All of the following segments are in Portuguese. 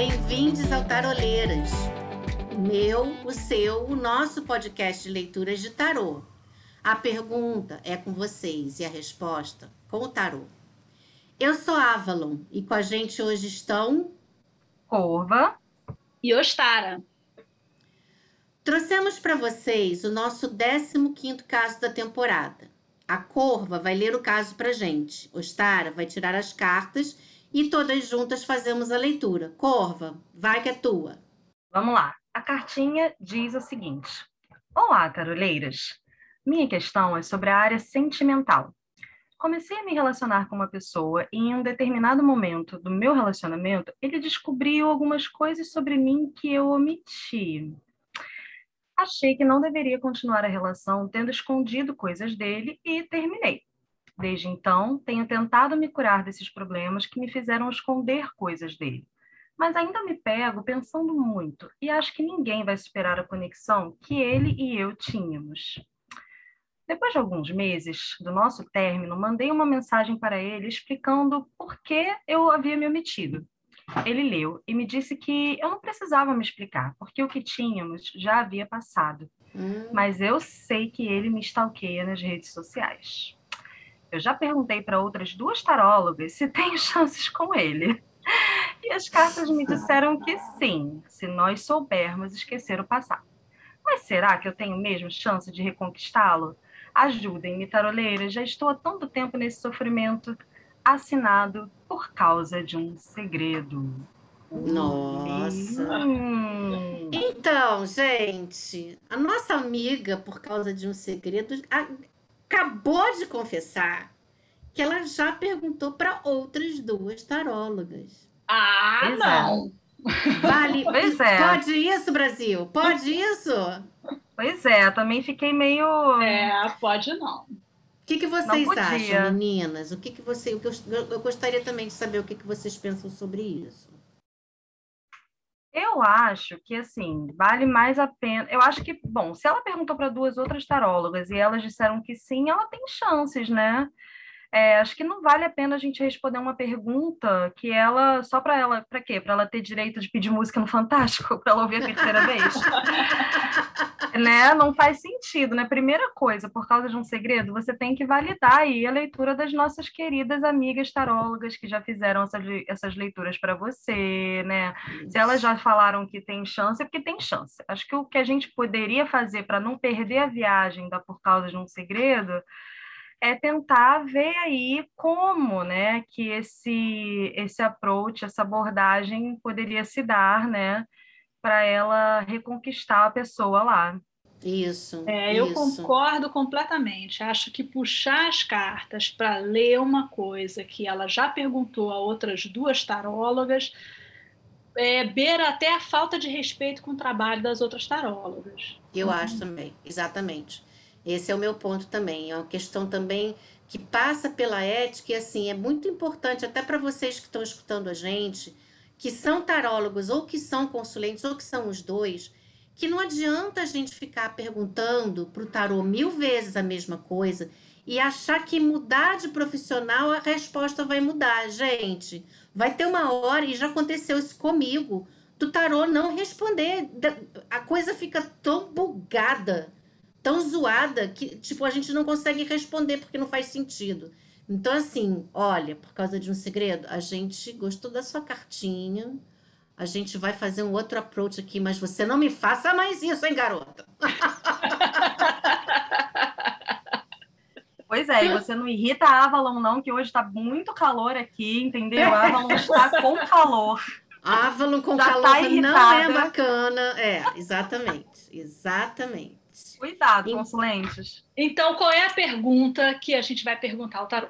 Bem-vindos ao Taroleiras. O meu, o seu, o nosso podcast de leituras de tarô. A pergunta é com vocês e a resposta com o tarô. Eu sou Avalon e com a gente hoje estão Corva e Ostara. Trouxemos para vocês o nosso 15º caso da temporada. A Corva vai ler o caso para gente. Ostara vai tirar as cartas e todas juntas fazemos a leitura. Corva, vai que é tua. Vamos lá. A cartinha diz o seguinte: Olá, taroleiras. Minha questão é sobre a área sentimental. Comecei a me relacionar com uma pessoa e em um determinado momento do meu relacionamento, ele descobriu algumas coisas sobre mim que eu omiti. Achei que não deveria continuar a relação tendo escondido coisas dele e terminei. Desde então, tenho tentado me curar desses problemas que me fizeram esconder coisas dele. Mas ainda me pego pensando muito e acho que ninguém vai superar a conexão que ele e eu tínhamos. Depois de alguns meses do nosso término, mandei uma mensagem para ele explicando por que eu havia me omitido. Ele leu e me disse que eu não precisava me explicar, porque o que tínhamos já havia passado. Hum. Mas eu sei que ele me stalkeia nas redes sociais. Eu já perguntei para outras duas tarólogas se tenho chances com ele. E as cartas me disseram que sim, se nós soubermos esquecer o passado. Mas será que eu tenho mesmo chance de reconquistá-lo? Ajudem-me, taroleiras, já estou há tanto tempo nesse sofrimento assinado por causa de um segredo. Nossa. Hum. Então, gente, a nossa amiga, por causa de um segredo, acabou de confessar que ela já perguntou para outras duas tarólogas. Ah, Exato. não. Vale. Pois é. Pode isso, Brasil? Pode isso? Pois é, também fiquei meio. É, pode não que, que vocês acham, meninas? O que, que você. O que eu, eu gostaria também de saber o que, que vocês pensam sobre isso. Eu acho que, assim, vale mais a pena. Eu acho que, bom, se ela perguntou para duas outras tarólogas e elas disseram que sim, ela tem chances, né? É, acho que não vale a pena a gente responder uma pergunta que ela só para ela, para quê? Para ela ter direito de pedir música no Fantástico, para ela ouvir a terceira vez. né? Não faz sentido, né? Primeira coisa, por causa de um segredo, você tem que validar aí a leitura das nossas queridas amigas tarólogas que já fizeram essas, essas leituras para você, né? Isso. Se elas já falaram que tem chance, é porque tem chance. Acho que o que a gente poderia fazer para não perder a viagem da por causa de um segredo é tentar ver aí como, né, que esse esse approach, essa abordagem poderia se dar, né, para ela reconquistar a pessoa lá. Isso. É, eu isso. concordo completamente. Acho que puxar as cartas para ler uma coisa que ela já perguntou a outras duas tarólogas é, beira até a falta de respeito com o trabalho das outras tarólogas. Eu uhum. acho também, exatamente. Esse é o meu ponto também. É uma questão também que passa pela ética e assim é muito importante até para vocês que estão escutando a gente, que são tarólogos ou que são consulentes ou que são os dois, que não adianta a gente ficar perguntando para o tarô mil vezes a mesma coisa e achar que mudar de profissional a resposta vai mudar, gente. Vai ter uma hora e já aconteceu isso comigo. Do tarô não responder, a coisa fica tão bugada tão zoada que, tipo, a gente não consegue responder porque não faz sentido. Então, assim, olha, por causa de um segredo, a gente gostou da sua cartinha. A gente vai fazer um outro approach aqui, mas você não me faça mais isso, hein, garota? Pois é, e você não irrita a Avalon, não, que hoje está muito calor aqui, entendeu? A Avalon está com calor. Avalon com Já tá calor tá não é bacana. É, exatamente. Exatamente. Cuidado, consulentes. Então, qual é a pergunta que a gente vai perguntar ao tarô?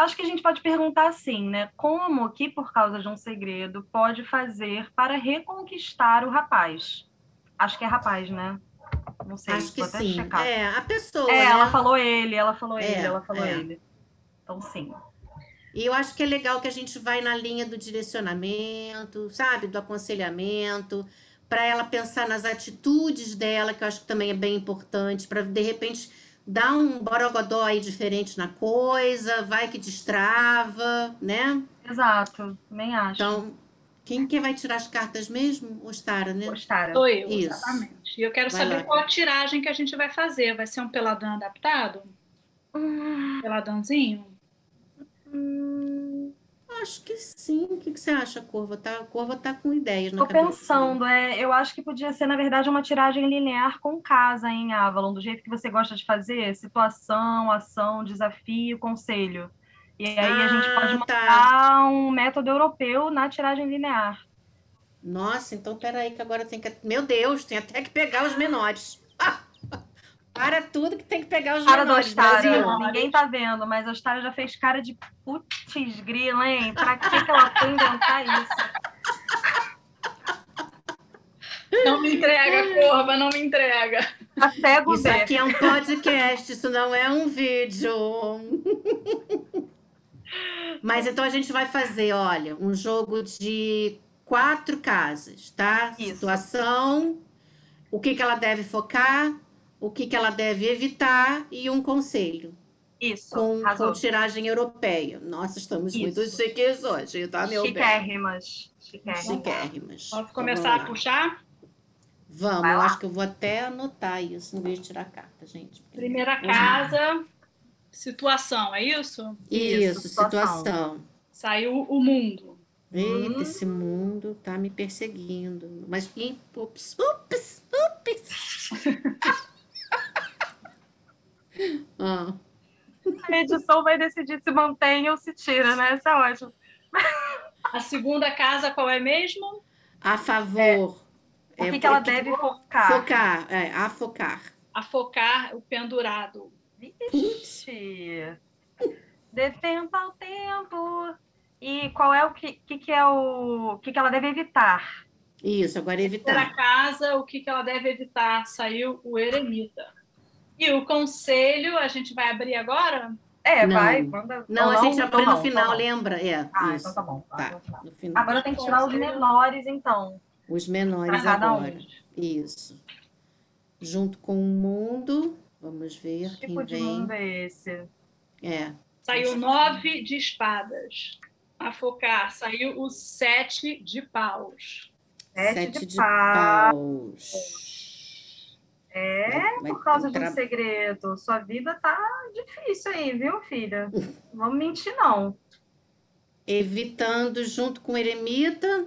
Acho que a gente pode perguntar assim, né? Como que, por causa de um segredo, pode fazer para reconquistar o rapaz? Acho que é rapaz, né? Não sei. Acho que sim. Checar. É, a pessoa. É, né? ela falou ele, ela falou é, ele, ela falou é. ele. Então, sim. E eu acho que é legal que a gente vai na linha do direcionamento, sabe? Do aconselhamento para ela pensar nas atitudes dela, que eu acho que também é bem importante, para de repente dar um borogodó aí diferente na coisa, vai que destrava, né? Exato, também acho. Então, Quem que vai tirar as cartas mesmo? Ostara, né? Ostara. Sou eu, Isso. exatamente. E eu quero Vai saber lá. qual a tiragem que a gente vai fazer. Vai ser um peladão adaptado? Hum, Peladãozinho? hum, Acho que sim. O que, que você acha, Corva? Tá, a Corva tá com ideias na Tô cabeça. pensando, é, eu acho que podia ser, na verdade, uma tiragem linear com casa em Avalon, do jeito que você gosta de fazer, situação, ação, desafio, conselho. E aí a gente Ah, pode tá. montar um método europeu na tiragem linear. Nossa, então peraí que agora tem que... Meu Deus, tem até que pegar os menores. Ah! Para tudo que tem que pegar os Cara do menores, Ostara, Brasil. ninguém tá vendo, mas a Ostara já fez cara de putz grila, hein? Pra que que ela foi inventar isso? Não me entrega, Corva, não me entrega. Tá cego, Isso aqui é um podcast, isso não é um vídeo. Mas então a gente vai fazer, olha, um jogo de quatro casas, tá? Isso. Situação, o que que ela deve focar, o que que ela deve evitar e um conselho Isso, com, com tiragem europeia. Nossa, estamos muito Isso. chiques hoje, tá, meu bem? Chiquérrimas. Chiquérrimas. Chiquérrimas. Posso começar vamos a puxar? Vamos, eu acho que eu vou até anotar isso, não vez de tirar carta, gente. Primeira casa, situação, é isso? Isso, Isso, situação. situação. Saiu o mundo. Eita, Hum. esse mundo tá me perseguindo. Mas, ups, ups, ups. ah, A edição vai decidir se mantém ou se tira, né? Isso é ótimo. A segunda casa, qual é mesmo? a favor. O É, que, que ela é deve focar? Focar, é, a focar. A focar o pendurado. Vixe. Tempo ao tempo. E qual é o que, que, que é o, o que, que ela deve evitar? Isso, agora evitar. casa, o que, que ela deve evitar? Saiu o eremita. E o conselho, a gente vai abrir agora? É, Não. vai. Manda... Não, a Então gente abre então no não, final, não. lembra? É, Ah, isso. então tá bom. Tá. no final. No final. Agora tem que tirar os menores, então. Os menores cada um. agora. Isso. Junto com o mundo. Vamos ver Que quem tipo de vem. mundo é esse? É. Saiu nove de espadas. A focar, saiu o sete de paus. Sete, de, pau. paus. É, vai por causa de um segredo. Sua vida tá difícil aí, viu, filha? Vamos mentir, não. Evitando junto com o eremita.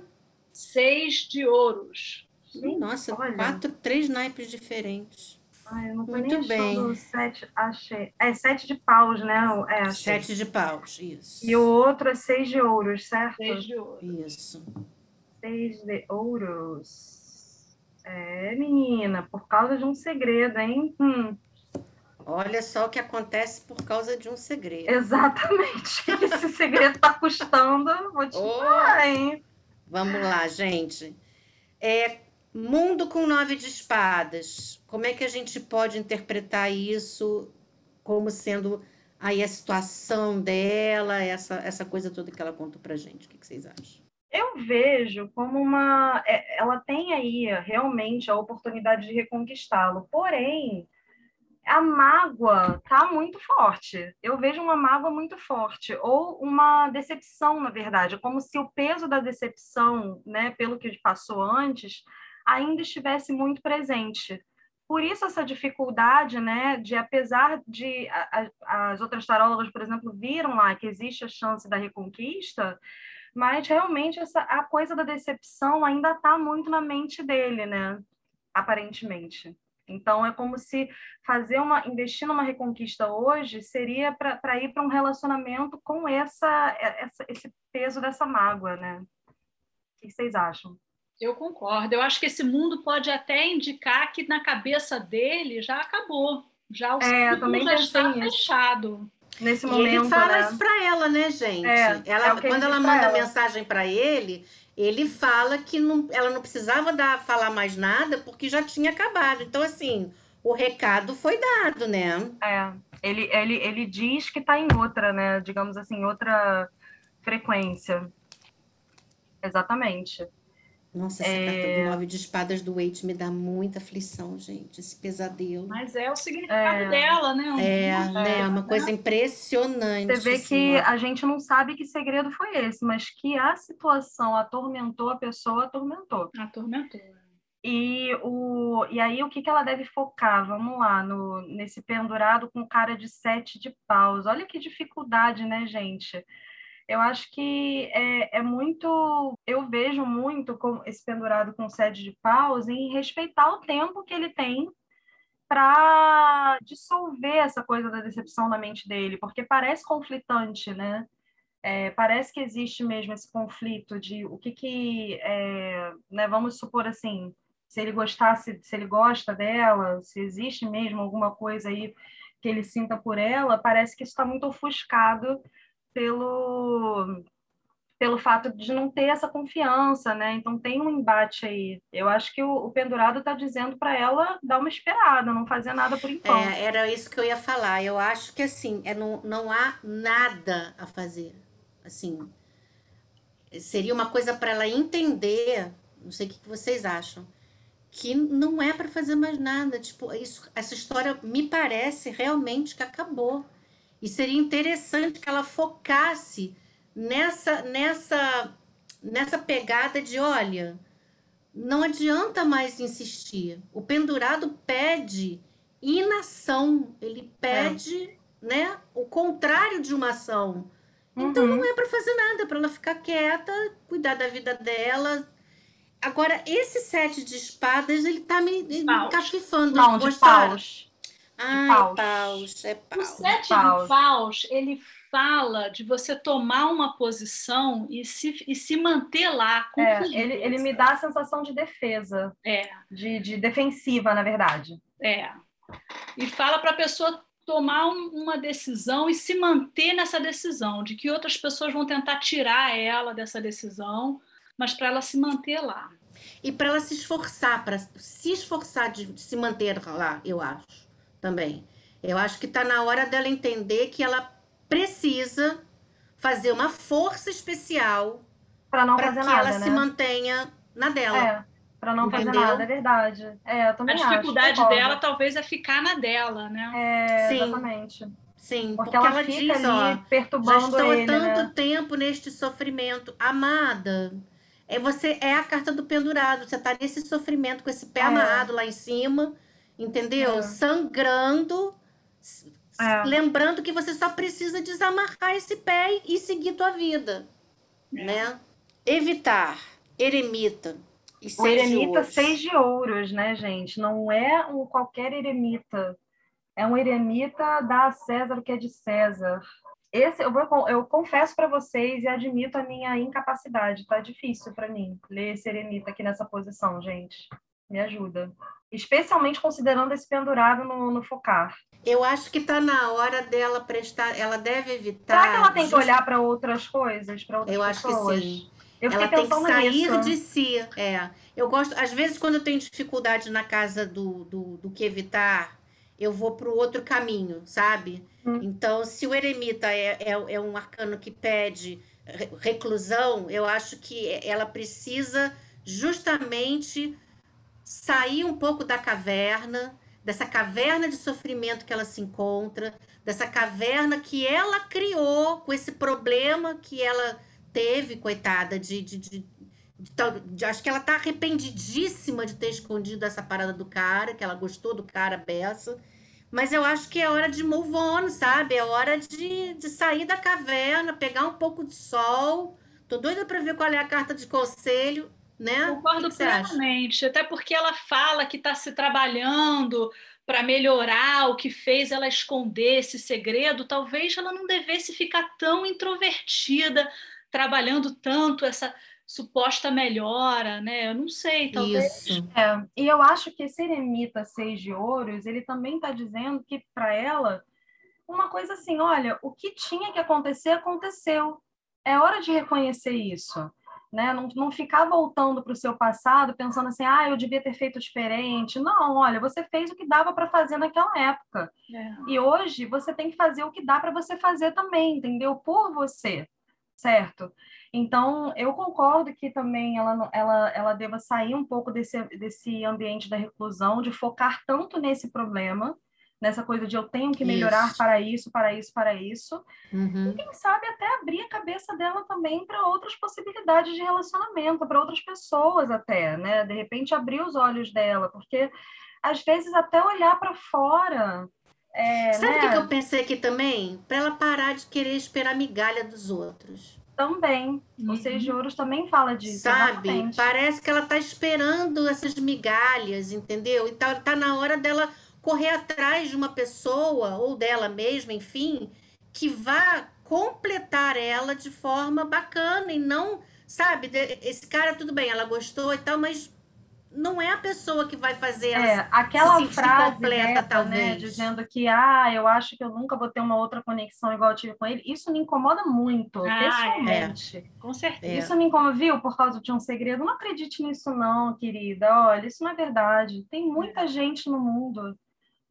Seis de ouros. Sim, Nossa, olha. quatro, três naipes diferentes. Ai, eu não tô Muito nem achando bem. sete. Achei. É sete de paus, né? É, achei. Sete de paus, isso. E o outro é seis de ouros, certo? Seis de ouros. Isso. Seis de ouros. É, menina, por causa de um segredo, hein? Hum, Olha só o que acontece por causa de um segredo. exatamente. Esse segredo tá custando, vou te Oh. falar, hein? Vamos lá, gente. É, mundo com nove de espadas. Como é que a gente pode interpretar isso como sendo aí a situação dela, essa, essa coisa toda que ela contou pra gente? O que, que vocês acham? Eu vejo como uma. é, Ela tem aí realmente a oportunidade de reconquistá-lo, porém, a mágoa tá muito forte. Eu vejo uma mágoa muito forte, ou uma decepção, na verdade, como se o peso da decepção, né, pelo que passou antes, ainda estivesse muito presente. Por isso, essa dificuldade, né, de apesar de a- a- as outras tarólogas, por exemplo, viram lá que existe a chance da reconquista mas realmente essa, a coisa da decepção ainda está muito na mente dele, né? Aparentemente. Então é como se fazer uma investir numa reconquista hoje seria para ir para um relacionamento com essa, essa esse peso dessa mágoa, né? O que vocês acham? Eu concordo. Eu acho que esse mundo pode até indicar que na cabeça dele já acabou. Já o É, já está nisso. fechado. Nesse E momento, ele fala né? isso pra ela, né, gente? É, ela, é quando ela manda ela. mensagem pra ele, ele fala que não, ela não precisava dar, falar mais nada porque já tinha acabado. Então, assim, o recado foi dado, né? É, ele, ele, ele diz que está em outra, né? Digamos assim, outra frequência. Exatamente. Nossa, essa é... carta do nove de espadas do Waite me dá muita aflição, gente. Esse pesadelo. Mas é o significado é... dela, né? Um é, né? É uma né? coisa impressionante. Você vê que a gente não sabe que segredo foi esse, mas que a situação atormentou a pessoa, atormentou. Atormentou. E, o, e aí, o que, que ela deve focar? Vamos lá, no, nesse pendurado com cara de sete de paus. Olha que dificuldade, né, gente? Eu acho que é, é muito. Eu vejo muito com esse pendurado com sete de paus em respeitar o tempo que ele tem para dissolver essa coisa da decepção na mente dele, porque parece conflitante, né? É, parece que existe mesmo esse conflito de o que que, é, né, vamos supor assim, se ele gostasse, se ele gosta dela, se existe mesmo alguma coisa aí que ele sinta por ela, parece que isso está muito ofuscado pelo pelo fato de não ter essa confiança, né? Então tem um embate aí. Eu acho que o, o pendurado está dizendo para ela dar uma esperada, não fazer nada por enquanto. É, era isso que eu ia falar. Eu acho que assim, é, não, não há nada a fazer. Assim, seria uma coisa para ela entender. Não sei o que vocês acham que não é para fazer mais nada. Tipo, isso, essa história me parece realmente que acabou. E seria interessante que ela focasse nessa nessa nessa pegada de, olha, não adianta mais insistir. O pendurado pede inação, ele pede, é. né, o contrário de uma ação. Então uhum. não é para fazer nada, é para ela ficar quieta, cuidar da vida dela, Agora, esse sete de espadas, ele tá me, me cafifando. Não, de paus. Ai, paus. paus. É paus. O sete paus. de paus, ele fala de você tomar uma posição e se, e se manter lá. É, ele, ele me dá a sensação de defesa. É. De, de defensiva, na verdade. É. E fala para a pessoa tomar uma decisão e se manter nessa decisão, de que outras pessoas vão tentar tirar ela dessa decisão mas para ela se manter lá. E para ela se esforçar, para se esforçar de, de se manter lá, eu acho também. Eu acho que está na hora dela entender que ela precisa fazer uma força especial para não fazer que nada, ela né? se mantenha na dela. É, para não Entendeu? fazer nada, é verdade. É, eu também A dificuldade acho, dela talvez é ficar na dela, né? É, Sim. exatamente. Sim, porque, porque ela, ela, fica diz, ali ó, perturbando já estou ele, há tanto né? tempo neste sofrimento. Amada, é você é a carta do pendurado. Você tá nesse sofrimento com esse pé é. amarrado lá em cima, entendeu? É. Sangrando, é. lembrando que você só precisa desamarrar esse pé e seguir tua vida, é. né? Evitar eremita. E o eremita seis de ouros, né, gente? Não é um qualquer eremita. É um eremita da César o que é de César esse eu, vou, eu confesso para vocês e admito a minha incapacidade. Tá difícil para mim ler esse eremita aqui nessa posição, gente. Me ajuda. Especialmente considerando esse pendurado no, no focar. Eu acho que está na hora dela prestar. Ela deve evitar. Será que ela tem que olhar para outras coisas, para outras eu pessoas? Eu acho que sim. Eu ela tem que sair nisso. de si. É. Eu gosto, às vezes, quando eu tenho dificuldade na casa do, do, do que evitar, eu vou para o outro caminho, sabe? Hum. Então, se o eremita é, é, é, um arcano que pede reclusão, eu acho que ela precisa justamente sair um pouco da caverna, dessa caverna de sofrimento que ela se encontra, dessa caverna que ela criou com esse problema que ela teve, coitada, de, de, de, acho que ela tá arrependidíssima de ter escondido essa parada do cara, que ela gostou do cara beça. Mas eu acho que é hora de move on, sabe? É hora de, de sair da caverna, pegar um pouco de sol. Tô doida para ver qual é a carta de conselho, né? Concordo que plenamente. Até porque ela fala que está se trabalhando para melhorar o que fez ela esconder esse segredo. Talvez ela não devesse ficar tão introvertida, trabalhando tanto essa suposta melhora, né? Eu não sei, talvez. Isso. É, e eu acho que esse eremita seis de ouros, ele também está dizendo que para ela uma coisa assim, olha, o que tinha que acontecer aconteceu. É hora de reconhecer isso. Né? Não, não ficar voltando para o seu passado pensando assim, ah, eu devia ter feito diferente. Não, olha, você fez o que dava para fazer naquela época. É. E hoje você tem que fazer o que dá para você fazer também, entendeu? Por você certo? Então, eu concordo que também ela, ela, ela deva sair um pouco desse, desse ambiente da reclusão, de focar tanto nesse problema, nessa coisa de eu tenho que melhorar isso. para isso, para isso, para isso. Uhum. E quem sabe até abrir a cabeça dela também para outras possibilidades de relacionamento, para outras pessoas até, né? De repente abrir os olhos dela, porque às vezes até olhar para fora. É, Sabe o né? que eu pensei aqui também? Para ela parar de querer esperar migalha dos outros. Também. Uhum. O Seis de Ouros também fala disso. Sabe? Exatamente. Parece que ela está esperando essas migalhas, entendeu? E tá, tá na hora dela correr atrás de uma pessoa, ou dela mesma, enfim, que vá completar ela de forma bacana e não, sabe? Esse cara, tudo bem, ela gostou e tal, mas não é a pessoa que vai fazer ela é, aquela se frase completa, dessa, né, talvez. Né, dizendo que ah, eu acho que eu nunca vou ter uma outra conexão igual eu tive com ele. Isso me incomoda muito, ah, pessoalmente. É. Com certeza. Isso me incomoda, viu? Por causa de um segredo. Não acredite nisso não, querida. Olha, isso não é verdade. Tem muita é. gente no mundo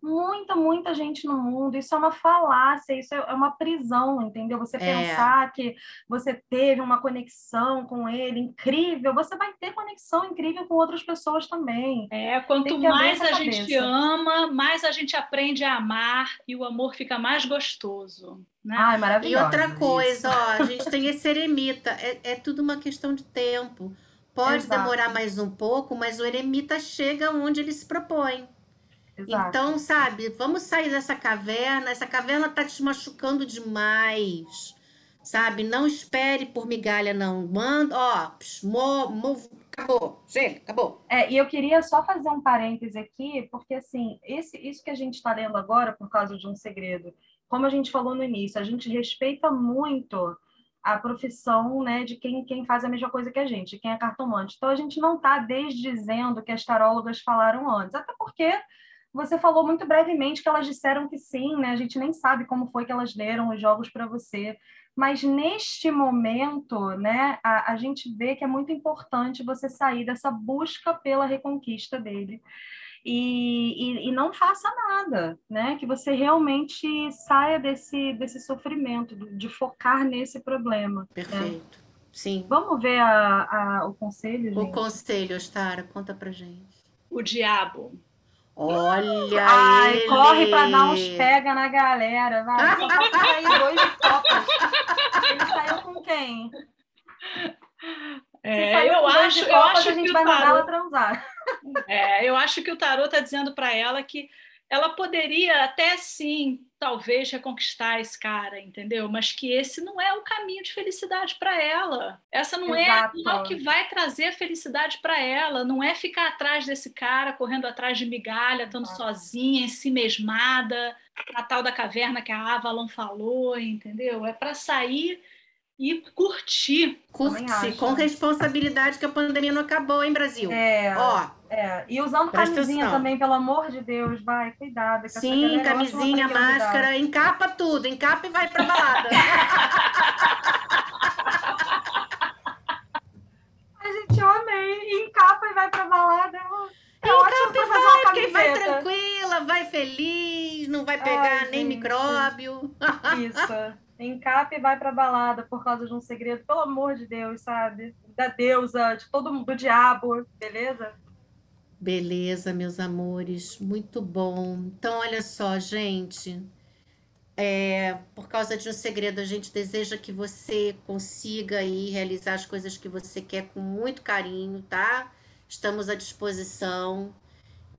muita, muita gente no mundo. Isso é uma falácia, isso é uma prisão, entendeu? Você é. pensar que você teve uma conexão com ele incrível, você vai ter conexão incrível com outras pessoas também. É, quanto mais a cabeça. gente ama, mais a gente aprende a amar e o amor fica mais gostoso. Né? Ai, maravilhoso. E outra coisa, ó, a gente tem esse eremita, é, é tudo uma questão de tempo. Pode Exato. demorar mais um pouco, mas o eremita chega onde ele se propõe. Exato. Então, sabe, vamos sair dessa caverna. Essa caverna tá te machucando demais. Sabe? Não espere por migalha, não. Manda, ó, psh, mo, mo, acabou. Chega, acabou. É, e eu queria só fazer um parêntese aqui, porque assim, esse, isso que a gente está lendo agora, por causa de um segredo, como a gente falou no início, a gente respeita muito a profissão né, de quem, quem faz a mesma coisa que a gente, quem é cartomante. Então, a gente não está desdizendo que as tarólogas falaram antes, até porque você falou muito brevemente que elas disseram que sim, né? A gente nem sabe como foi que elas leram os jogos para você. Mas neste momento, né, a, a gente vê que é muito importante você sair dessa busca pela reconquista dele. E, e, e, não faça nada, né? Que você realmente saia desse, desse sofrimento, de focar nesse problema. Né? Perfeito. Né? Sim. Vamos ver a, a, o conselho? O conselho, Ostara, conta pra gente. O diabo. Olha Ai, ele. corre para dar uns pega na galera, vai. Só sair dois copas. Ele saiu com quem? É, eu acho, eu acho a gente que vai mandar ela transar. É, eu acho que o tarô está dizendo para ela que ela poderia até sim, talvez, reconquistar esse cara, entendeu? Mas que esse não é o caminho de felicidade para ela. Essa não é, não é o que vai trazer a felicidade para ela. Não é ficar atrás desse cara, correndo atrás de migalha, estando Exato. sozinha, em si mesmada, a tal da caverna que a Avalon falou, entendeu? É para sair e curtir. Curtir, com responsabilidade que a pandemia não acabou, hein, Brasil? É. Ó. É. E usando camisinha também, pelo amor de Deus, vai, cuidado. Sim, camisinha, máscara, encapa tudo, encapa e vai pra balada. a gente, eu amei. Encapa e vai pra balada. É encapa e vai, porque vai tranquila, vai feliz, não vai pegar Ai, nem gente. micróbio. Isso encapa e vai pra balada por causa de um segredo, pelo amor de Deus, sabe? Da deusa, de todo mundo, do diabo, beleza? Beleza, meus amores, muito bom. Então, olha só, gente. É, por causa de um segredo, a gente deseja que você consiga aí realizar as coisas que você quer com muito carinho, tá? Estamos à disposição.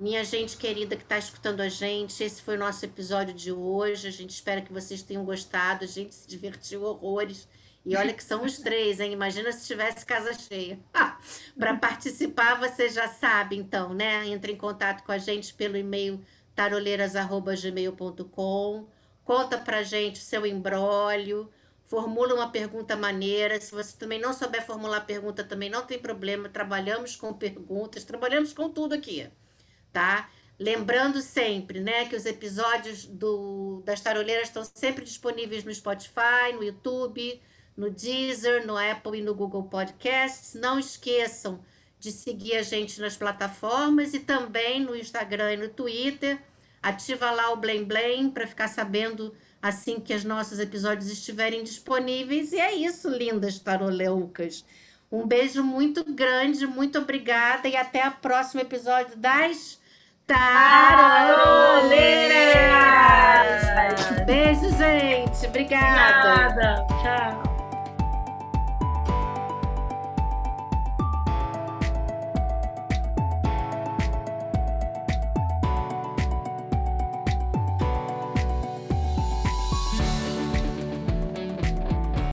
Minha gente querida que está escutando a gente, esse foi o nosso episódio de hoje. A gente espera que vocês tenham gostado. A gente se divertiu horrores. E olha que são os três, hein? Imagina se tivesse casa cheia. Para participar, você já sabe, então, né? Entre em contato com a gente pelo e-mail taroleiras.gmail.com. Conta pra gente seu embrólio. Formula uma pergunta maneira. Se você também não souber formular pergunta, também não tem problema. Trabalhamos com perguntas, trabalhamos com tudo aqui tá? Lembrando sempre, né, que os episódios do, das taroleiras estão sempre disponíveis no Spotify, no YouTube, no Deezer, no Apple e no Google Podcasts. Não esqueçam de seguir a gente nas plataformas e também no Instagram e no Twitter. Ativa lá o Blém Blém para ficar sabendo assim que os nossos episódios estiverem disponíveis. E é isso, lindas taroleucas. Um beijo muito grande, muito obrigada e até o próximo episódio das Taroleiras! Beijo, gente. Obrigada. Nada. Tchau.